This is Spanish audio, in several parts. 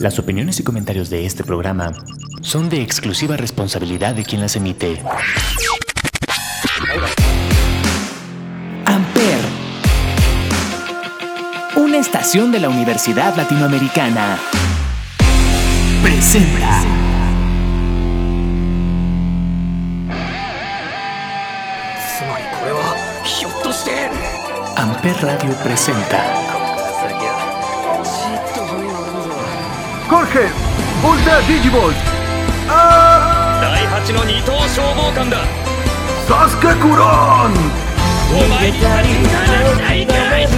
Las opiniones y comentarios de este programa son de exclusiva responsabilidad de quien las emite. Amper, una estación de la Universidad Latinoamericana, presenta. Amper Radio presenta. コルヘンボルダディジボーああ第8の二等消防官だ。サスケクローンお前に足りないかないか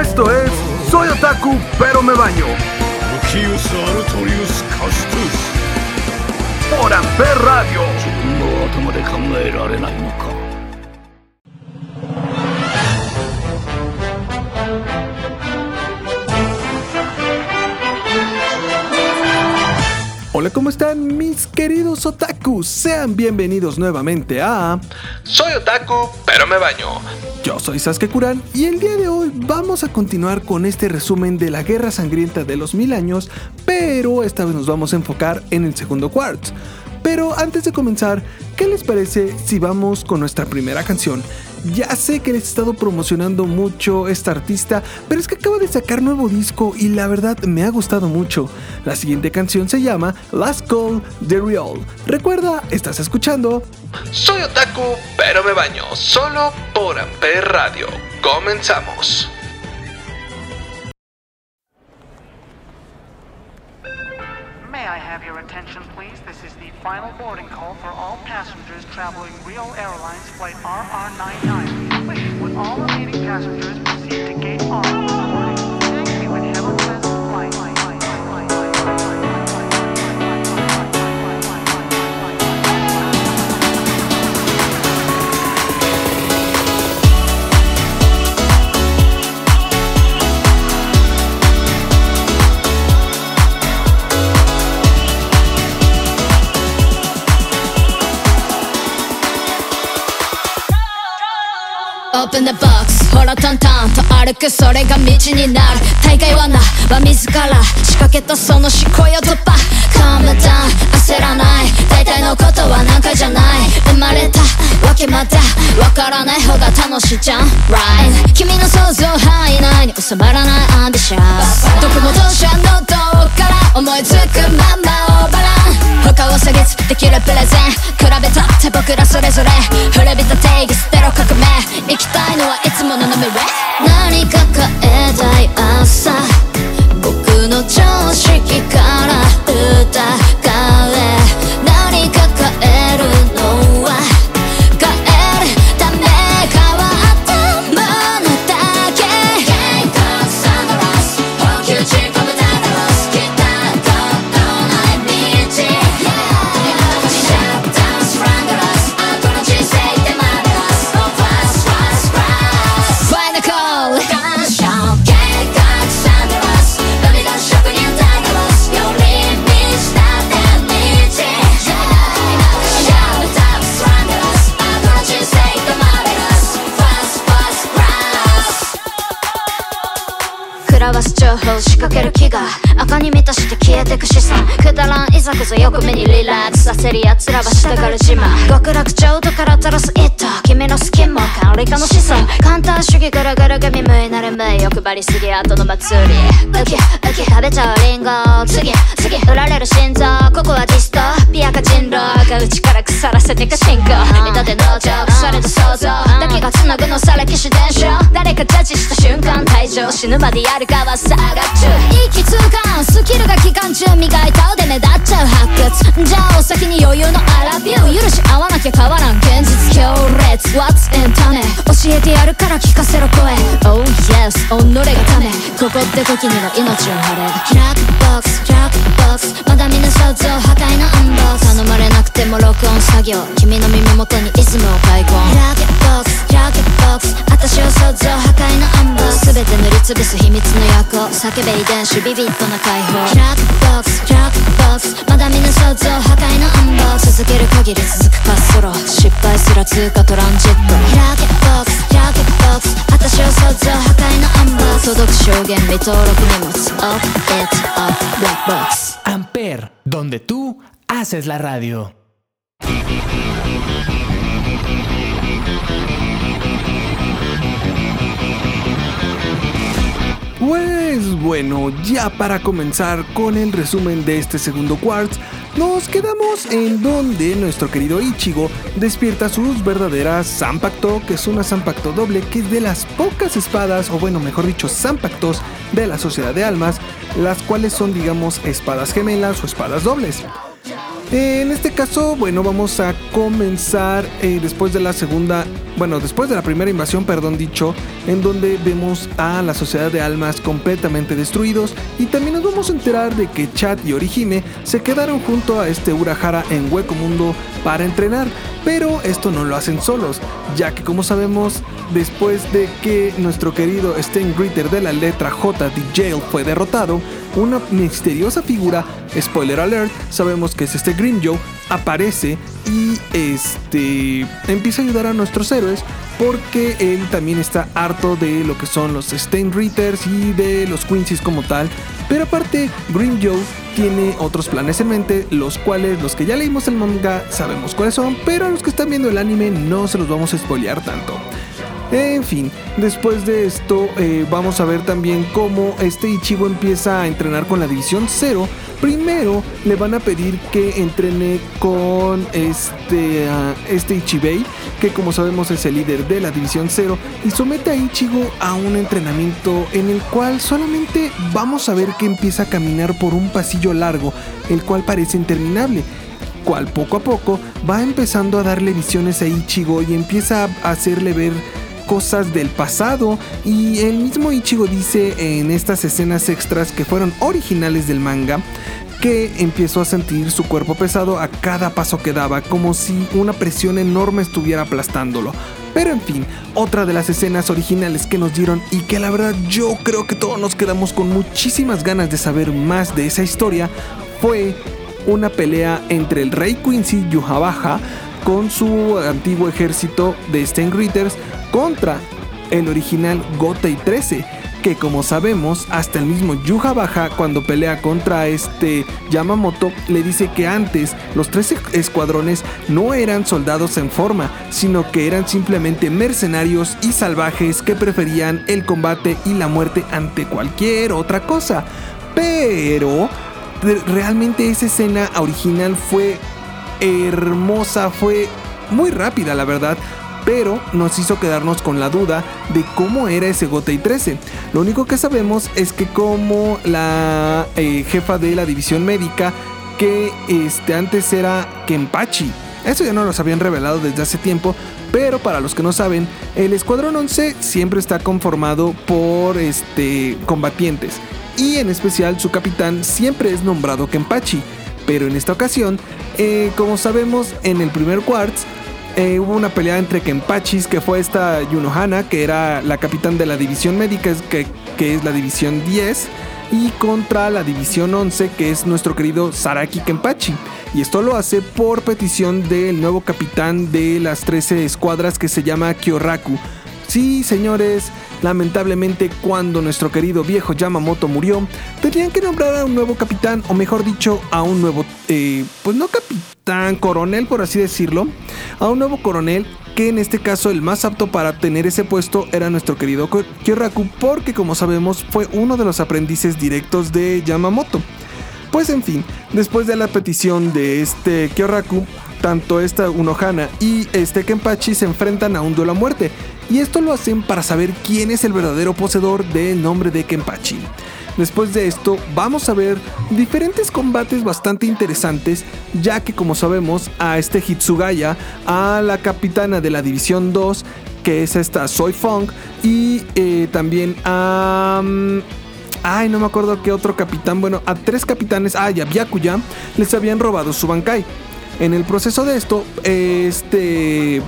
Esto es Soy Otaku pero me baño. Lucius スオランペラディオ自分の頭で考えられないのか Hola, ¿cómo están mis queridos otakus? Sean bienvenidos nuevamente a Soy Otaku, pero me baño. Yo soy Sasuke Kuran y el día de hoy vamos a continuar con este resumen de la Guerra Sangrienta de los Mil Años, pero esta vez nos vamos a enfocar en el segundo quartz. Pero antes de comenzar, ¿qué les parece si vamos con nuestra primera canción? Ya sé que les he estado promocionando mucho esta artista, pero es que acaba de sacar nuevo disco y la verdad me ha gustado mucho. La siguiente canción se llama Last Call The Real. Recuerda, estás escuchando. Soy Otaku, pero me baño, solo por Amper Radio. Comenzamos. May I have your attention, please? Final boarding call for all passengers traveling Rio Airlines Flight RR99. Please, would all remaining passengers proceed to Gate R Open the box ほらトントンと歩くそれが道になる。大会罠は自ら。仕掛けたその思考よ突破 Calm down 焦らない。大体のことは何かじゃない。生まれた。わけまだわからない。方が楽しいじゃん。Right 君の想像範囲内に収まらない。アンビシャスどこも同社のどっから思いつくままオーバラン他を下げできるプレゼン比べたって僕らそれぞれ。古びた定義捨てろ革命。行きたいのはいつもの飲み上何か変えたい朝。情報仕掛ける気が赤に満たして消えてく資産くだらんいざこざよく目にリラックスさせる奴らはしたがる自慢。極楽浄土から垂らす一頭君のスキンも管理下の子孫簡単主義ぐるぐる組無いなる無い欲張りすぎ後の祭り。ウキウキ食べちゃうリンゴ。次次売られる心臓。ここはディストピアか人狼が内から腐らせてく進行。見立て農場腐れた想像。だけが繋ぐのされ騎士伝承。誰かジャッジした瞬間退場。死ぬまでやるかは差が中息痛感スキルが期間中磨いた腕目立っちゃう発掘じゃあお先に余裕のアラビュー許し合わなきゃ変わらん現実。強烈 What's in ため教えてやるから聞かせろ声。Oh yes 己がため。ここって時には命を張れブラックボックスブラックボックスまだ見ぬ想像破壊のアンボックス頼まれなくても録音作業。君の耳元にイズムを開墾ブラックボックスブラックボックス。私を想像破壊のアンボックス全て塗りつぶす秘密の役を。叫べ遺伝子ビビッドな解放。ブラックボックスブラックボックスまだ見ぬ想像破壊のアンボックス続ける限り続く滑走路失敗すら通過トランジット。ブラックボックスブラックボックス私は想像破壊のアンバー届く証言未登録荷物 Up it up black box Amper, donde tú haces la radio. Bueno, ya para comenzar con el resumen de este segundo quartz, nos quedamos en donde nuestro querido Ichigo despierta sus verdaderas Zanpakuto, que es una Zanpakuto doble, que es de las pocas espadas, o bueno, mejor dicho, Zanpakutos de la Sociedad de Almas, las cuales son, digamos, espadas gemelas o espadas dobles. En este caso, bueno, vamos a comenzar eh, después de la segunda, bueno, después de la primera invasión, perdón dicho, en donde vemos a la sociedad de almas completamente destruidos y también nos vamos a enterar de que Chad y Orihime se quedaron junto a este Urahara en Hueco Mundo para entrenar, pero esto no lo hacen solos, ya que como sabemos, después de que nuestro querido Stein Gritter de la letra J de Jail fue derrotado, una misteriosa figura, spoiler alert, sabemos que es este Grim Joe, aparece y este empieza a ayudar a nuestros héroes porque él también está harto de lo que son los Stein Ritters y de los Quincy's como tal. Pero aparte, Grim Joe tiene otros planes en mente, los cuales los que ya leímos el manga sabemos cuáles son, pero a los que están viendo el anime no se los vamos a spoilear tanto. En fin, después de esto eh, vamos a ver también cómo este Ichigo empieza a entrenar con la División 0. Primero le van a pedir que entrene con este, ah, este Ichibei, que como sabemos es el líder de la División 0, y somete a Ichigo a un entrenamiento en el cual solamente vamos a ver que empieza a caminar por un pasillo largo, el cual parece interminable cual poco a poco va empezando a darle visiones a Ichigo y empieza a hacerle ver cosas del pasado y el mismo Ichigo dice en estas escenas extras que fueron originales del manga que empezó a sentir su cuerpo pesado a cada paso que daba, como si una presión enorme estuviera aplastándolo. Pero en fin, otra de las escenas originales que nos dieron y que la verdad yo creo que todos nos quedamos con muchísimas ganas de saber más de esa historia fue una pelea entre el rey Quincy Yuhabaja con su antiguo ejército de Ritters contra el original Gotei 13, que como sabemos, hasta el mismo Yuha Baja cuando pelea contra este Yamamoto le dice que antes los tres escuadrones no eran soldados en forma, sino que eran simplemente mercenarios y salvajes que preferían el combate y la muerte ante cualquier otra cosa. Pero realmente esa escena original fue hermosa, fue muy rápida la verdad, pero nos hizo quedarnos con la duda de cómo era ese Gotei 13. Lo único que sabemos es que como la eh, jefa de la división médica, que este, antes era Kenpachi, eso ya no nos habían revelado desde hace tiempo, pero para los que no saben, el Escuadrón 11 siempre está conformado por este, combatientes, y en especial su capitán siempre es nombrado Kenpachi. Pero en esta ocasión, eh, como sabemos, en el primer Quartz eh, hubo una pelea entre Kenpachis, que fue esta Yunohana, que era la capitán de la división médica, que, que es la división 10, y contra la división 11, que es nuestro querido Saraki Kenpachi. Y esto lo hace por petición del nuevo capitán de las 13 escuadras que se llama Kyoraku. Sí, señores, Lamentablemente, cuando nuestro querido viejo Yamamoto murió, tenían que nombrar a un nuevo capitán, o mejor dicho, a un nuevo, eh, pues no capitán, coronel, por así decirlo, a un nuevo coronel que en este caso el más apto para tener ese puesto era nuestro querido Kyoraku, porque como sabemos fue uno de los aprendices directos de Yamamoto. Pues en fin, después de la petición de este Kyoraku, tanto esta Unohana y este Kenpachi se enfrentan a un duelo a muerte, y esto lo hacen para saber quién es el verdadero poseedor del nombre de Kenpachi. Después de esto vamos a ver diferentes combates bastante interesantes, ya que como sabemos a este Hitsugaya, a la capitana de la División 2, que es esta Soy Fong, y eh, también a... Mm, ay, no me acuerdo qué otro capitán, bueno, a tres capitanes, ah, y a Byakuya, les habían robado su Bankai. En el proceso de esto, este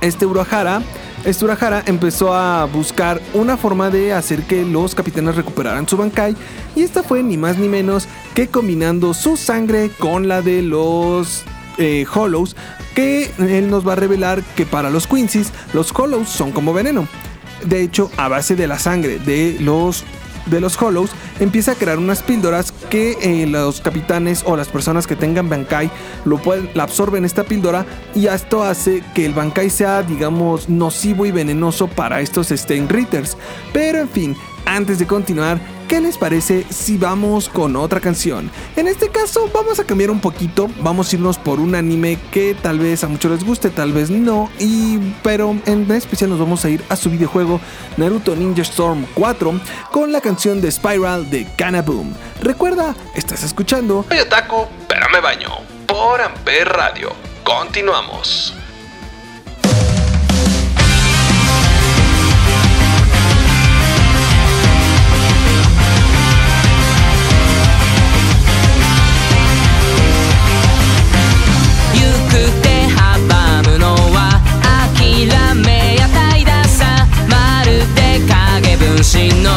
este Urahara, este Urahara empezó a buscar una forma de hacer que los capitanes recuperaran su Bankai y esta fue ni más ni menos que combinando su sangre con la de los eh, Hollows, que él nos va a revelar que para los Quincy's los Hollows son como veneno. De hecho, a base de la sangre de los de los Hollows empieza a crear unas píldoras que eh, los capitanes o las personas que tengan Bankai lo pueden, absorben esta píldora y esto hace que el Bankai sea digamos nocivo y venenoso para estos Stein Ritters. Pero en fin, antes de continuar, ¿qué les parece si vamos con otra canción? En este caso vamos a cambiar un poquito, vamos a irnos por un anime que tal vez a muchos les guste, tal vez no, y pero en especial nos vamos a ir a su videojuego Naruto Ninja Storm 4 con la canción de Spiral de Boom. Recuerda, estás escuchando Soy Otaku, pero me baño por Amper Radio. Continuamos. si no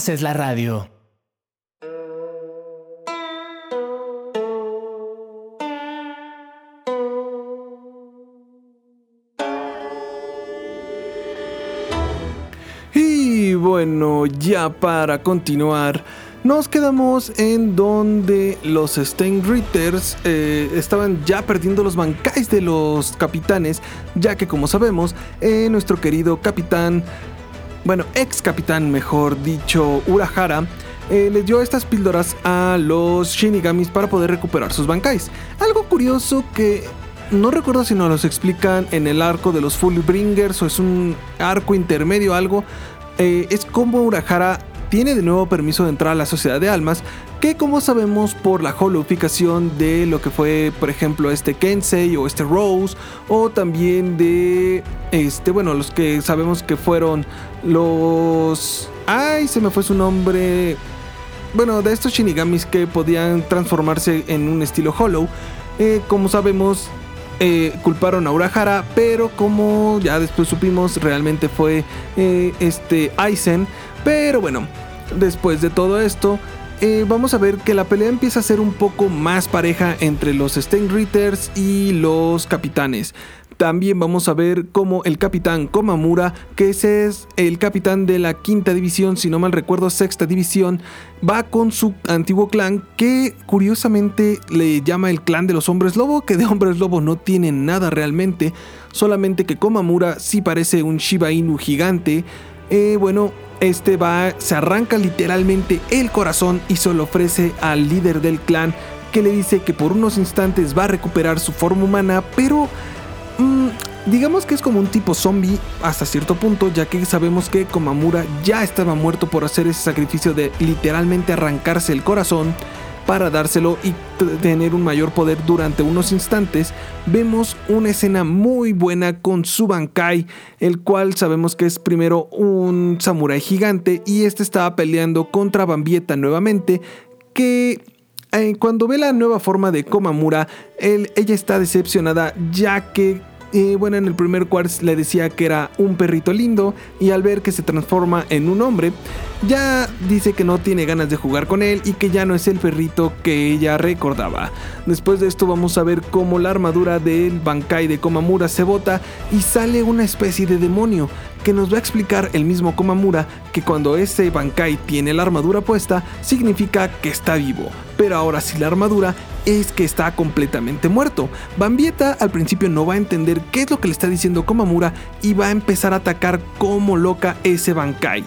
haces la radio. Y bueno, ya para continuar, nos quedamos en donde los Steinritters eh, estaban ya perdiendo los bancais de los capitanes, ya que como sabemos, eh, nuestro querido capitán, bueno, ex capitán mejor dicho, Urahara, eh, les dio estas píldoras a los Shinigamis para poder recuperar sus bancais. Algo curioso que no recuerdo si nos los explican en el arco de los Fullbringers o es un arco intermedio algo. eh, es como Urahara tiene de nuevo permiso de entrar a la sociedad de almas. Que como sabemos por la holoficación de lo que fue, por ejemplo, este Kensei o este Rose. O también de este, bueno, los que sabemos que fueron los. Ay, se me fue su nombre. Bueno, de estos Shinigamis que podían transformarse en un estilo Hollow. eh, como sabemos, eh, culparon a Urahara, pero como ya después supimos, realmente fue eh, este Aizen. Pero bueno, después de todo esto, eh, vamos a ver que la pelea empieza a ser un poco más pareja entre los Steinritters y los capitanes. También vamos a ver cómo el capitán Komamura, que ese es el capitán de la quinta división, si no mal recuerdo, sexta división, va con su antiguo clan que curiosamente le llama el clan de los hombres lobo, que de hombres lobo no tiene nada realmente, solamente que Komamura sí parece un Shiba Inu gigante. Eh, bueno, este va, se arranca literalmente el corazón y se lo ofrece al líder del clan que le dice que por unos instantes va a recuperar su forma humana, pero mm, digamos que es como un tipo zombie hasta cierto punto, ya que sabemos que Komamura ya estaba muerto por hacer ese sacrificio de literalmente arrancarse el corazón para dárselo y tener un mayor poder durante unos instantes, vemos una escena muy buena con Subankai, el cual sabemos que es primero un samurái gigante y este estaba peleando contra Bambieta nuevamente, que eh, cuando ve la nueva forma de Komamura, ella está decepcionada ya que y bueno, en el primer quartz le decía que era un perrito lindo y al ver que se transforma en un hombre, ya dice que no tiene ganas de jugar con él y que ya no es el perrito que ella recordaba. Después de esto vamos a ver cómo la armadura del Bankai de Komamura se bota y sale una especie de demonio que nos va a explicar el mismo Komamura que cuando ese Bankai tiene la armadura puesta significa que está vivo, pero ahora si la armadura es que está completamente muerto. Bambieta al principio no va a entender qué es lo que le está diciendo Komamura y va a empezar a atacar como loca ese Bankai.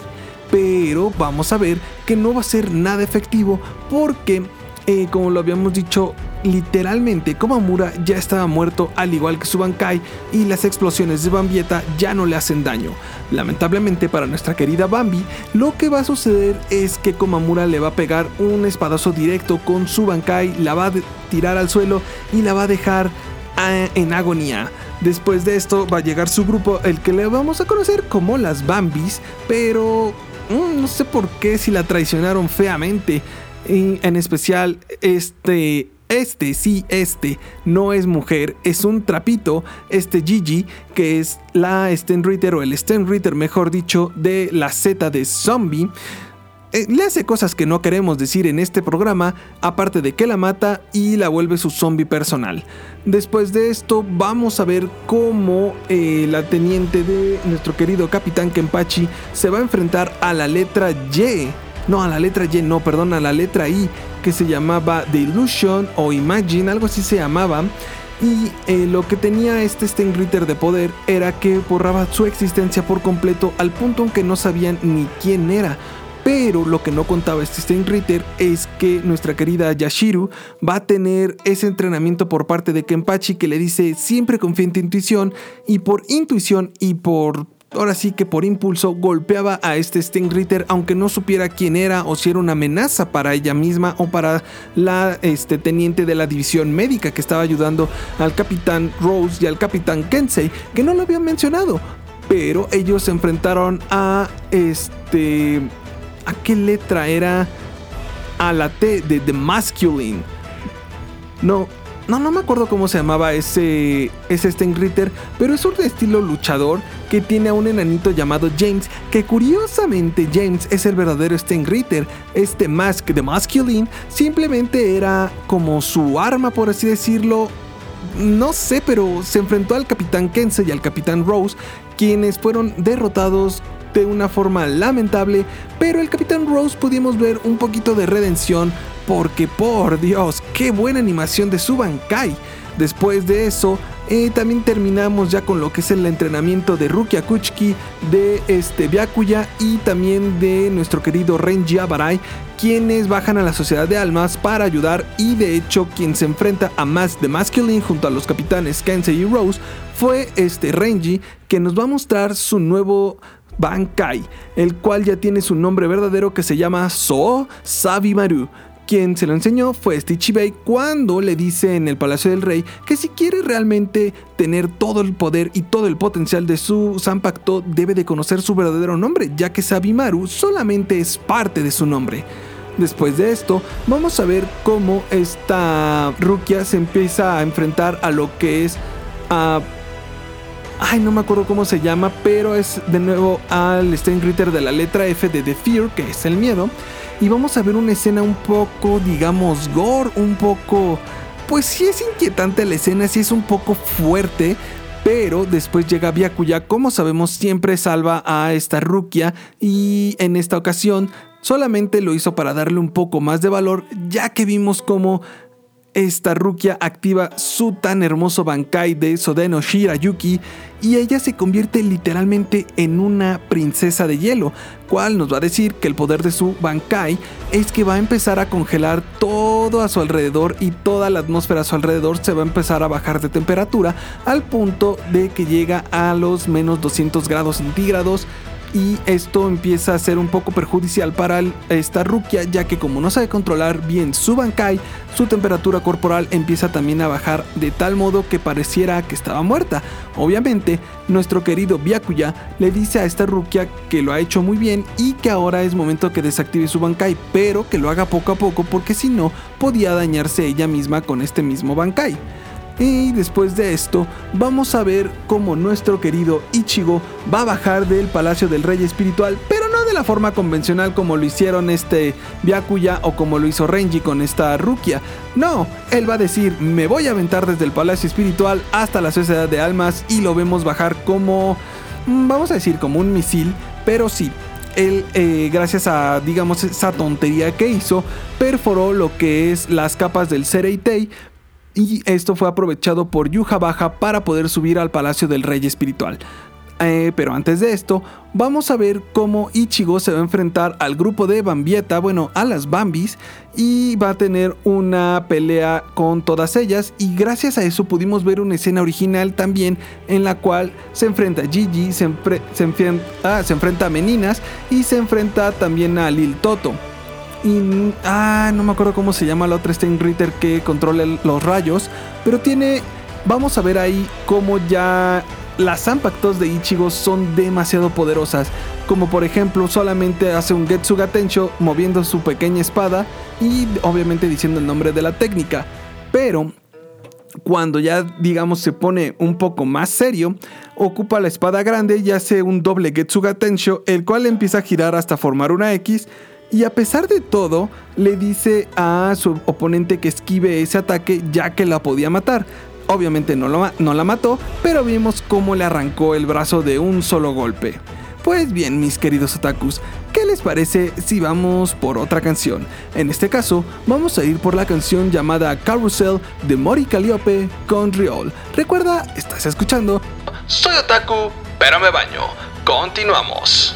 Pero vamos a ver que no va a ser nada efectivo porque, eh, como lo habíamos dicho, literalmente Komamura ya estaba muerto al igual que su Bankai y las explosiones de Bambieta ya no le hacen daño. Lamentablemente para nuestra querida Bambi, lo que va a suceder es que Komamura le va a pegar un espadazo directo con su Bankai, la va a tirar al suelo y la va a dejar ah, en agonía. Después de esto va a llegar su grupo, el que le vamos a conocer como las Bambis, pero no sé por qué si la traicionaron feamente. en especial este este, sí, este, no es mujer, es un trapito, este Gigi, que es la Stenritter o el Stenritter, mejor dicho, de la Z de Zombie. Eh, le hace cosas que no queremos decir en este programa, aparte de que la mata y la vuelve su zombie personal. Después de esto, vamos a ver cómo eh, la teniente de nuestro querido Capitán Kenpachi se va a enfrentar a la letra Y. No, a la letra Y, no, perdón, a la letra I, que se llamaba The Illusion o Imagine, algo así se llamaba. Y eh, lo que tenía este Stengritter de poder era que borraba su existencia por completo al punto en que no sabían ni quién era. Pero lo que no contaba este Stengritter es que nuestra querida Yashiru va a tener ese entrenamiento por parte de Kenpachi que le dice siempre confía en tu intuición y por intuición y por ahora sí que por impulso golpeaba a este Stingritter aunque no supiera quién era o si era una amenaza para ella misma o para la este, teniente de la división médica que estaba ayudando al capitán Rose y al capitán Kensei que no lo habían mencionado. Pero ellos se enfrentaron a este a qué letra era a la T de The Masculine no no, no me acuerdo cómo se llamaba ese, ese Stengritter, pero es un estilo luchador que tiene a un enanito llamado James, que curiosamente James es el verdadero Stengritter. Este Mask de Masculine simplemente era como su arma, por así decirlo. No sé, pero se enfrentó al Capitán Kensei y al Capitán Rose, quienes fueron derrotados de una forma lamentable, pero el Capitán Rose pudimos ver un poquito de redención porque por Dios, qué buena animación de su Bankai. Después de eso, eh, también terminamos ya con lo que es el entrenamiento de Rukia Kuchiki, de este Byakuya y también de nuestro querido Renji Abarai, quienes bajan a la Sociedad de Almas para ayudar y de hecho quien se enfrenta a más de Masculine junto a los capitanes Kensei y Rose fue este Renji que nos va a mostrar su nuevo Bankai, el cual ya tiene su nombre verdadero que se llama So Sabimaru. Quien se lo enseñó fue Stitchy Bay cuando le dice en el Palacio del Rey que si quiere realmente tener todo el poder y todo el potencial de su Zanpakuto debe de conocer su verdadero nombre, ya que Sabimaru solamente es parte de su nombre. Después de esto, vamos a ver cómo esta Rukia se empieza a enfrentar a lo que es a... Ay, no me acuerdo cómo se llama, pero es de nuevo al Steinritter de la letra F de The Fear, que es el miedo. Y vamos a ver una escena un poco, digamos, gore, un poco... Pues sí es inquietante la escena, sí es un poco fuerte, pero después llega Byakuya, como sabemos siempre salva a esta Rukia y en esta ocasión solamente lo hizo para darle un poco más de valor ya que vimos como esta Rukia activa su tan hermoso Bankai de Sodeno Shirayuki y ella se convierte literalmente en una princesa de hielo, cual nos va a decir que el poder de su Bankai es que va a empezar a congelar todo a su alrededor y toda la atmósfera a su alrededor se va a empezar a bajar de temperatura al punto de que llega a los menos 200 grados centígrados y esto empieza a ser un poco perjudicial para esta Rukia ya que como no sabe controlar bien su Bankai, su temperatura corporal empieza también a bajar de tal modo que pareciera que estaba muerta. Obviamente, nuestro querido Byakuya le dice a esta Rukia que lo ha hecho muy bien y que ahora es momento que desactive su Bankai, pero que lo haga poco a poco porque si no podía dañarse ella misma con este mismo Bankai. Y después de esto, vamos a ver cómo nuestro querido Ichigo va a bajar del Palacio del Rey Espiritual, pero no de la forma convencional como lo hicieron este Byakuya o como lo hizo Renji con esta Rukia. No, él va a decir, me voy a aventar desde el Palacio Espiritual hasta la Sociedad de Almas y lo vemos bajar como, mm, vamos a decir, como un misil, pero sí, él, eh, gracias a, digamos, esa tontería que hizo, perforó lo que es las capas del Sereitei, y esto fue aprovechado por Yuja Baja para poder subir al Palacio del Rey Espiritual. Eh, pero antes de esto, vamos a ver cómo Ichigo se va a enfrentar al grupo de Bambieta, bueno, a las Bambis, y va a tener una pelea con todas ellas. Y gracias a eso pudimos ver una escena original también en la cual se enfrenta a Gigi, se, enfrenta, ah, se enfrenta a Meninas y se enfrenta también a Lil Toto. Y. Ah, no me acuerdo cómo se llama la otra Steinritter que controla los rayos. Pero tiene. Vamos a ver ahí cómo ya las Zanpakutos de Ichigo son demasiado poderosas. Como por ejemplo, solamente hace un Getsuga Tensho moviendo su pequeña espada y obviamente diciendo el nombre de la técnica. Pero cuando ya digamos se pone un poco más serio, ocupa la espada grande y hace un doble Getsuga Tensho, el cual empieza a girar hasta formar una X y a pesar de todo, le dice a su oponente que esquive ese ataque ya que la podía matar. Obviamente no, no la mató, pero vimos cómo le arrancó el brazo de un solo golpe. Pues bien, mis queridos otakus, ¿qué les parece si vamos por otra canción? En este caso, vamos a ir por la canción llamada Carousel de Mori Calliope con Riol. Recuerda, estás escuchando. Soy otaku, pero me baño. Continuamos.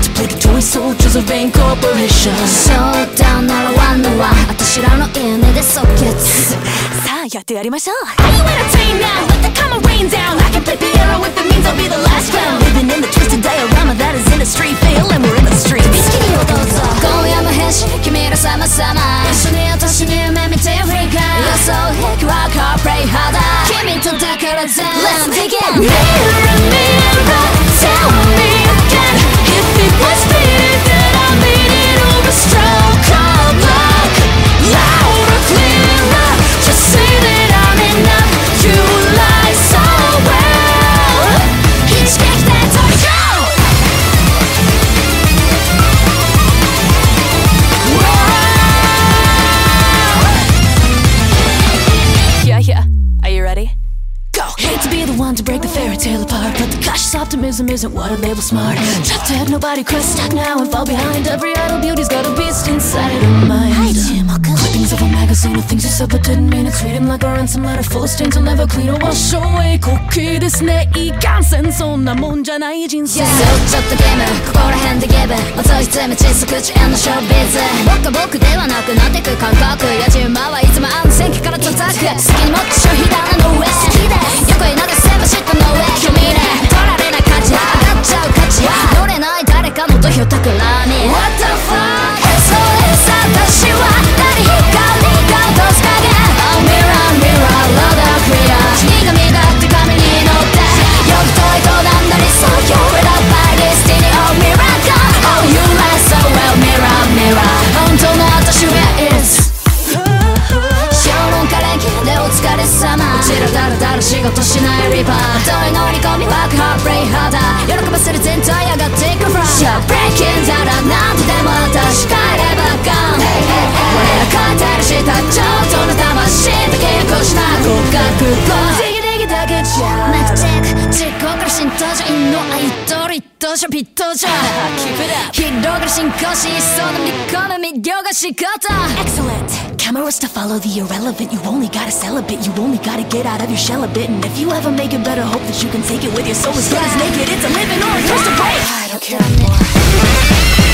soldiers of vain corporations So down, not a one, no one 私らの因縁で即決さあやってやりましょう Are you entertained now? Let the karma rain down I can play piano with the means I'll be the last round Living in the twisted diorama that is industry fail we're in the street 意識にどうぞ今夜も変身君ら様々一緒に私に夢見て振り返る予想壁はカープレイ肌君とだから全 Let's begin Mirror, mirror, tell me again. If it was me that I made it over Stroke isn't what I label smart. Trapped to have nobody crush, stuck now and fall behind. Every idle beauty's got a beast inside her mind. Clippings of a magazine of things you said but didn't mean it. Treat him like a ransom letter full of stains I'll never clean or wash away. 滑稽ですね、いい感染そんなもんじゃない人生。 Yeah. ちょっとゲームここら辺でギブ音質め小さく遅延のショービズ僕は僕ではなくなってく感覚やじ馬はいつも安全期から叩く好きにもっと消費 Yoga. Excellent. Cameras to follow the irrelevant. You only gotta sell a bit. You only gotta get out of your shell a bit. And if you ever make it better, hope that you can take it with your soul as good as naked. It's a living or a just a break. I don't care anymore.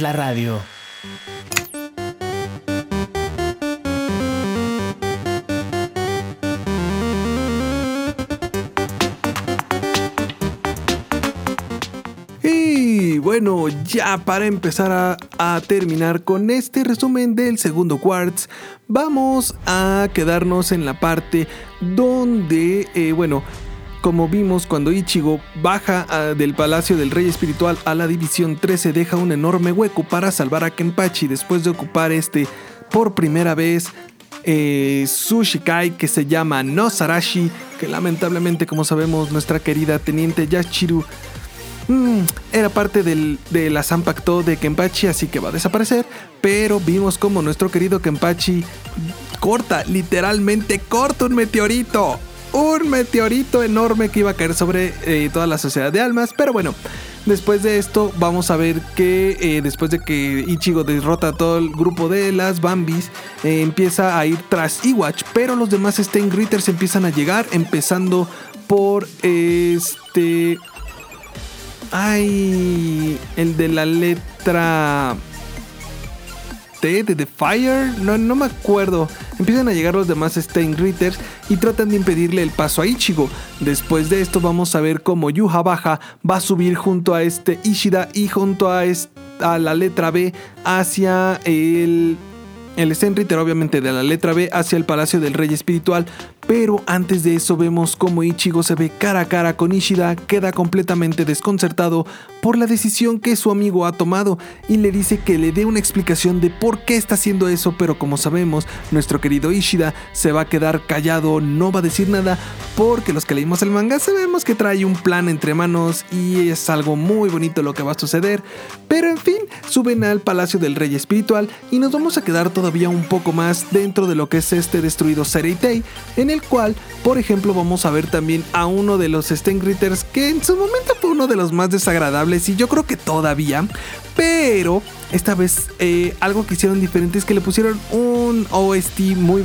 La radio. Y bueno, ya para empezar a, a terminar con este resumen del segundo Quartz, vamos a quedarnos en la parte donde, eh, bueno, como vimos cuando Ichigo baja ah, del Palacio del Rey Espiritual a la División 13, deja un enorme hueco para salvar a Kenpachi después de ocupar este por primera vez. eh, Sushikai que se llama Nosarashi, que lamentablemente como sabemos nuestra querida teniente Yachiru Mm, era parte de la Zanpakuto de Kenpachi, así que va a desaparecer. Pero vimos como nuestro querido Kenpachi corta, literalmente corta un meteorito. Un meteorito enorme que iba a caer sobre eh, toda la sociedad de almas. Pero bueno, después de esto vamos a ver que eh, después de que Ichigo derrota a todo el grupo de las Bambis, eh, empieza a ir tras Iwatch. Pero los demás Steingritters empiezan a llegar, empezando por este... Ay, el de la letra De The Fire. No, no me acuerdo. Empiezan a llegar los demás Steingritters y tratan de impedirle el paso a Ichigo. Después de esto vamos a ver cómo Yuha Baja va a subir junto a este Ishida y junto a, a la letra B hacia el el Stenritter obviamente de la letra B hacia el Palacio del Rey Espiritual, pero antes de eso vemos como Ichigo se ve cara a cara con Ishida, queda completamente desconcertado por la decisión que su amigo ha tomado y le dice que le dé una explicación de por qué está haciendo eso, pero como sabemos, nuestro querido Ishida se va a quedar callado, no va a decir nada, porque los que leímos el manga sabemos que trae un plan entre manos y es algo muy bonito lo que va a suceder, pero en fin, suben al Palacio del Rey Espiritual y nos vamos a quedar todavía un poco más dentro de lo que es este destruido Sereitei, en el cual, por ejemplo, vamos a ver también a uno de los Stengritters que en su momento fue uno de los más desagradables y yo creo que todavía, pero esta vez eh, algo que hicieron diferente es que le pusieron un OST muy,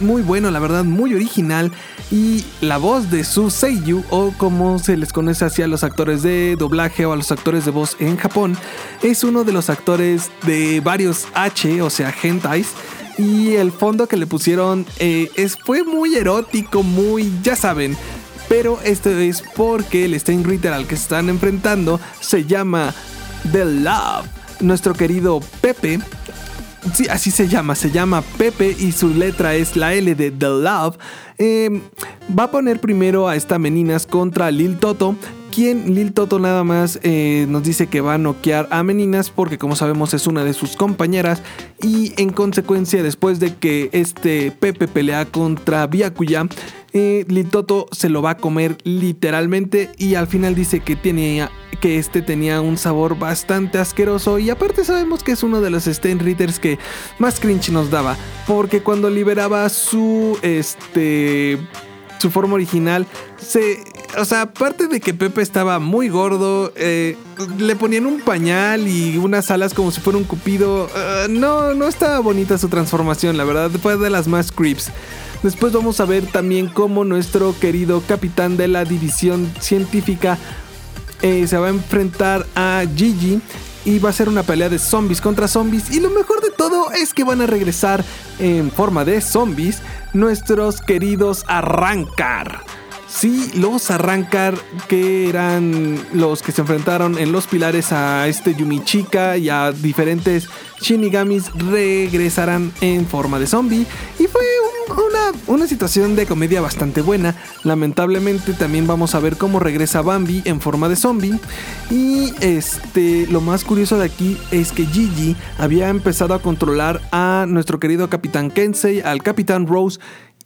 muy bueno, la verdad, muy original. Y la voz de su Seiyu, o como se les conoce así a los actores de doblaje o a los actores de voz en Japón, es uno de los actores de varios H, o sea, hentais. Y el fondo que le pusieron eh, es, fue muy erótico, muy, ya saben. Pero esto es porque el Steingritter al que se están enfrentando se llama The Love. Nuestro querido Pepe. Sí, así se llama, se llama Pepe y su letra es la L de The Love. eh, va a poner primero a esta Meninas contra Lil Toto. Quien Lil Toto nada más eh, nos dice que va a noquear a Meninas porque como sabemos es una de sus compañeras. Y en consecuencia después de que este Pepe pelea contra Byakuya eh, Lil Toto se lo va a comer literalmente y al final dice que tenía que este tenía un sabor bastante asqueroso. Y aparte sabemos que es uno de los Steinritters que más cringe nos daba porque cuando liberaba su este su forma original se o sea aparte de que Pepe estaba muy gordo eh, le ponían un pañal y unas alas como si fuera un cupido eh, no no estaba bonita su transformación la verdad fue de las más creeps Después vamos a ver también cómo nuestro querido capitán de la división científica eh, se va a enfrentar a Gigi y va a ser una pelea de zombies contra zombies. Y lo mejor de todo es que van a regresar en forma de zombies nuestros queridos Arrancar. Sí, los Arrancar, que eran los que se enfrentaron en los pilares a este Yumichika y a diferentes Shinigamis, regresarán en forma de zombie. Y fue una, una, situación de comedia bastante buena. Lamentablemente también vamos a ver cómo regresa Bambi en forma de zombie. Y este, lo más curioso de aquí es que Gigi había empezado a controlar a nuestro querido Capitán Kensei, al Capitán Rose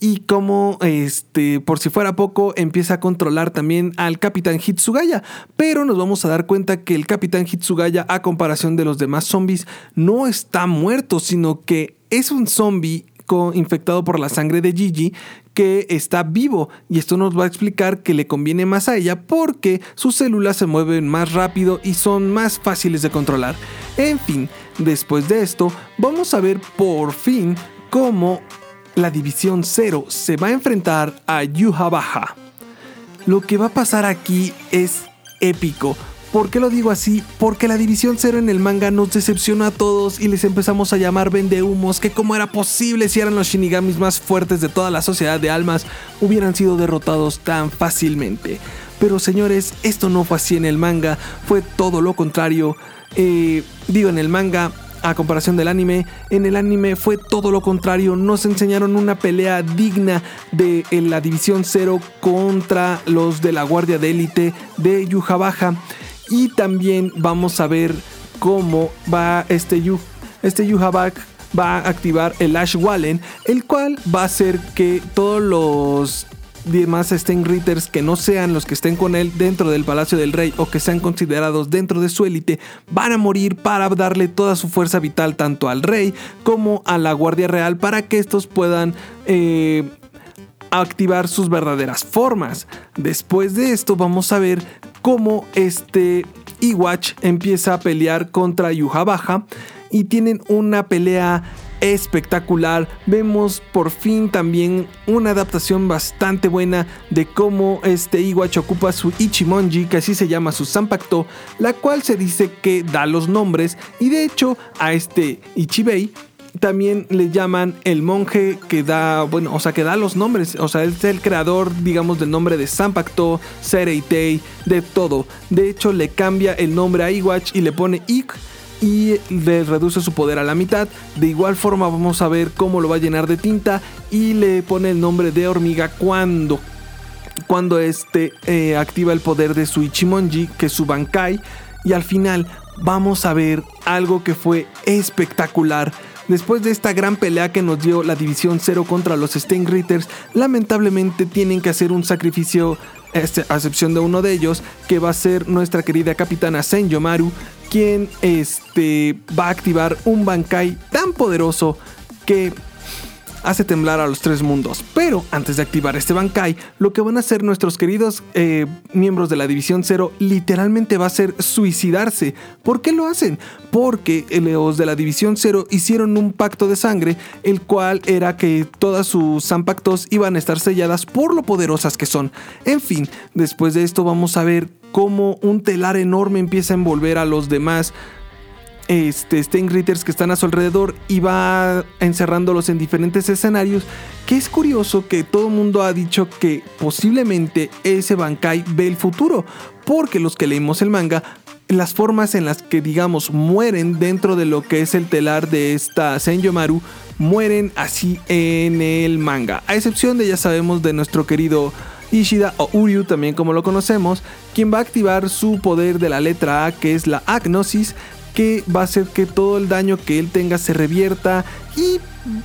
y como este por si fuera poco empieza a controlar también al capitán Hitsugaya, pero nos vamos a dar cuenta que el capitán Hitsugaya a comparación de los demás zombies no está muerto, sino que es un zombie infectado por la sangre de Gigi que está vivo y esto nos va a explicar que le conviene más a ella porque sus células se mueven más rápido y son más fáciles de controlar. En fin, después de esto vamos a ver por fin cómo la División 0 se va a enfrentar a Yuha Baja. Lo que va a pasar aquí es épico. ¿Por qué lo digo así? Porque la División 0 en el manga nos decepcionó a todos y les empezamos a llamar vendehumos, que como era posible si eran los shinigamis más fuertes de toda la sociedad de almas, hubieran sido derrotados tan fácilmente. Pero señores, esto no fue así en el manga, fue todo lo contrario. Eh, digo, en el manga a comparación del anime, en el anime fue todo lo contrario. Nos enseñaron una pelea digna de la División 0 contra los de la Guardia de Élite de Yuja Baja. Y también vamos a ver cómo va este Yu, este Yuja va a activar el Ash Wallen, el cual va a hacer que todos los demás estén Ritters que no sean los que estén con él dentro del Palacio del Rey o que sean considerados dentro de su élite van a morir para darle toda su fuerza vital tanto al rey como a la Guardia Real para que estos puedan eh, activar sus verdaderas formas. Después de esto vamos a ver cómo este Iwatch empieza a pelear contra Yuha Baja y tienen una pelea espectacular. Vemos por fin también una adaptación bastante buena de cómo este Iwatch ocupa su Ichimonji, que así se llama su Zanpakuto, la cual se dice que da los nombres y de hecho a este Ichibei también le llaman el monje que da, bueno, o sea, que da los nombres, o sea, es el creador, digamos, del nombre de Zanpakuto, Sereitei, de todo. De hecho, le cambia el nombre a Iwatch y le pone Ik y le reduce su poder a la mitad. De igual forma vamos a ver cómo lo va a llenar de tinta y le pone el nombre de hormiga cuando cuando este eh, activa el poder de su Ichimonji, que es su Bankai. Y al final vamos a ver algo que fue espectacular. Después de esta gran pelea que nos dio la División 0 contra los Ritters, lamentablemente tienen que hacer un sacrificio, este, a excepción de uno de ellos, que va a ser nuestra querida capitana Senjomaru, quien este, va a activar un Bankai tan poderoso que hace temblar a los tres mundos. Pero antes de activar este Bankai, lo que van a hacer nuestros queridos eh, miembros de la División 0 literalmente va a ser suicidarse. ¿Por qué lo hacen? Porque los de la División 0 hicieron un pacto de sangre, el cual era que todas sus Zampactos iban a estar selladas por lo poderosas que son. En fin, después de esto vamos a ver cómo un telar enorme empieza a envolver a los demás este, Ritters que están a su alrededor y va encerrándolos en diferentes escenarios. Que es curioso que todo el mundo ha dicho que posiblemente ese Bankai ve el futuro, porque los que leímos el manga, las formas en las que digamos mueren dentro de lo que es el telar de esta Senjomaru mueren así en el manga, a excepción de ya sabemos de nuestro querido Ishida o Uryu también como lo conocemos, quien va a activar su poder de la letra A que es la agnosis, que va a hacer que todo el daño que él tenga se revierta y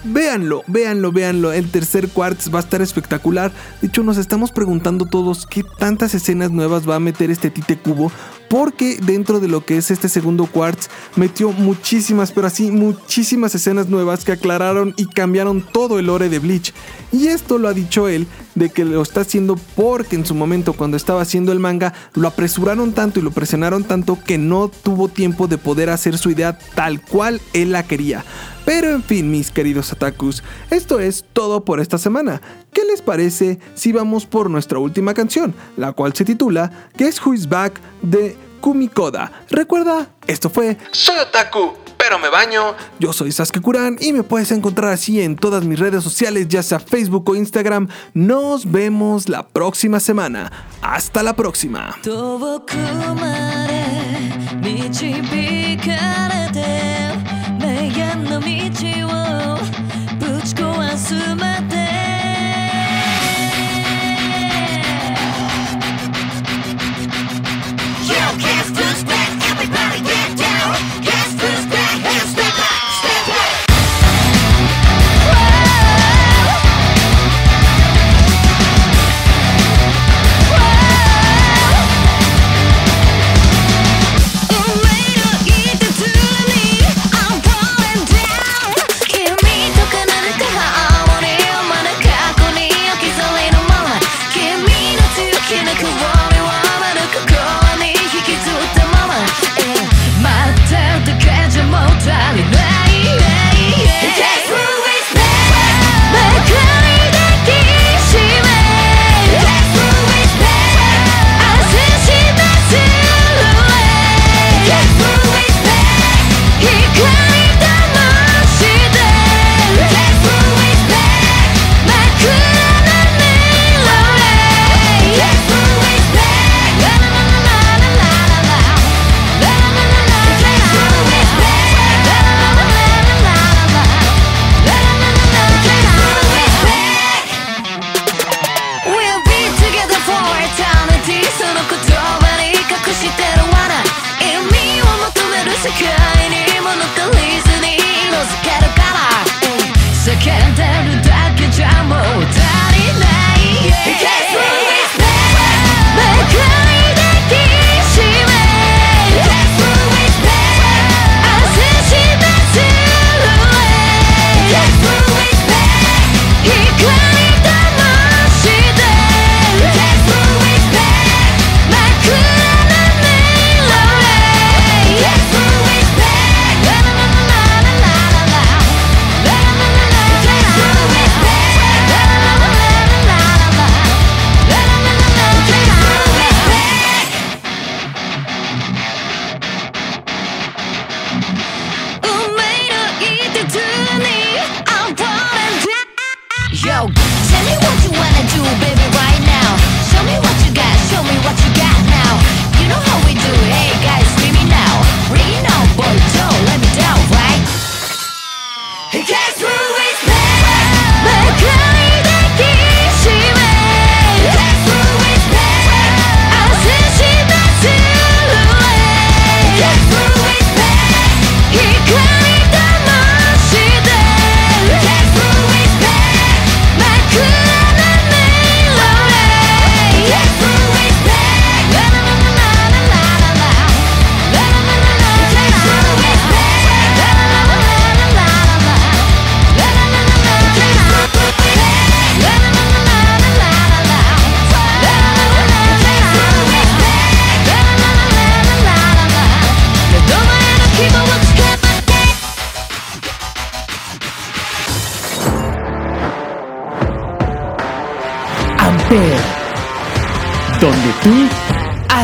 véanlo, véanlo, véanlo. El tercer Quartz va a estar espectacular. De hecho, nos estamos preguntando todos qué tantas escenas nuevas va a meter este Tite Cubo. Porque dentro de lo que es este segundo Quartz, metió muchísimas, pero así, muchísimas escenas nuevas que aclararon y cambiaron todo el lore de Bleach. Y esto lo ha dicho él, de que lo está haciendo porque en su momento, cuando estaba haciendo el manga, lo apresuraron tanto y lo presionaron tanto que no tuvo tiempo de poder hacer su idea tal cual él la quería. Pero en fin, mis queridos otakus, esto es todo por esta semana. ¿Qué les parece si vamos por nuestra última canción, la cual se titula Guess Who Is Back de Kumikoda? Recuerda, esto fue Soy Otaku, pero me baño. Yo soy Sasuke Kuran y me puedes encontrar así en todas mis redes sociales, ya sea Facebook o Instagram. Nos vemos la próxima semana. Hasta la próxima. Tell me what you wanna do, baby, right now.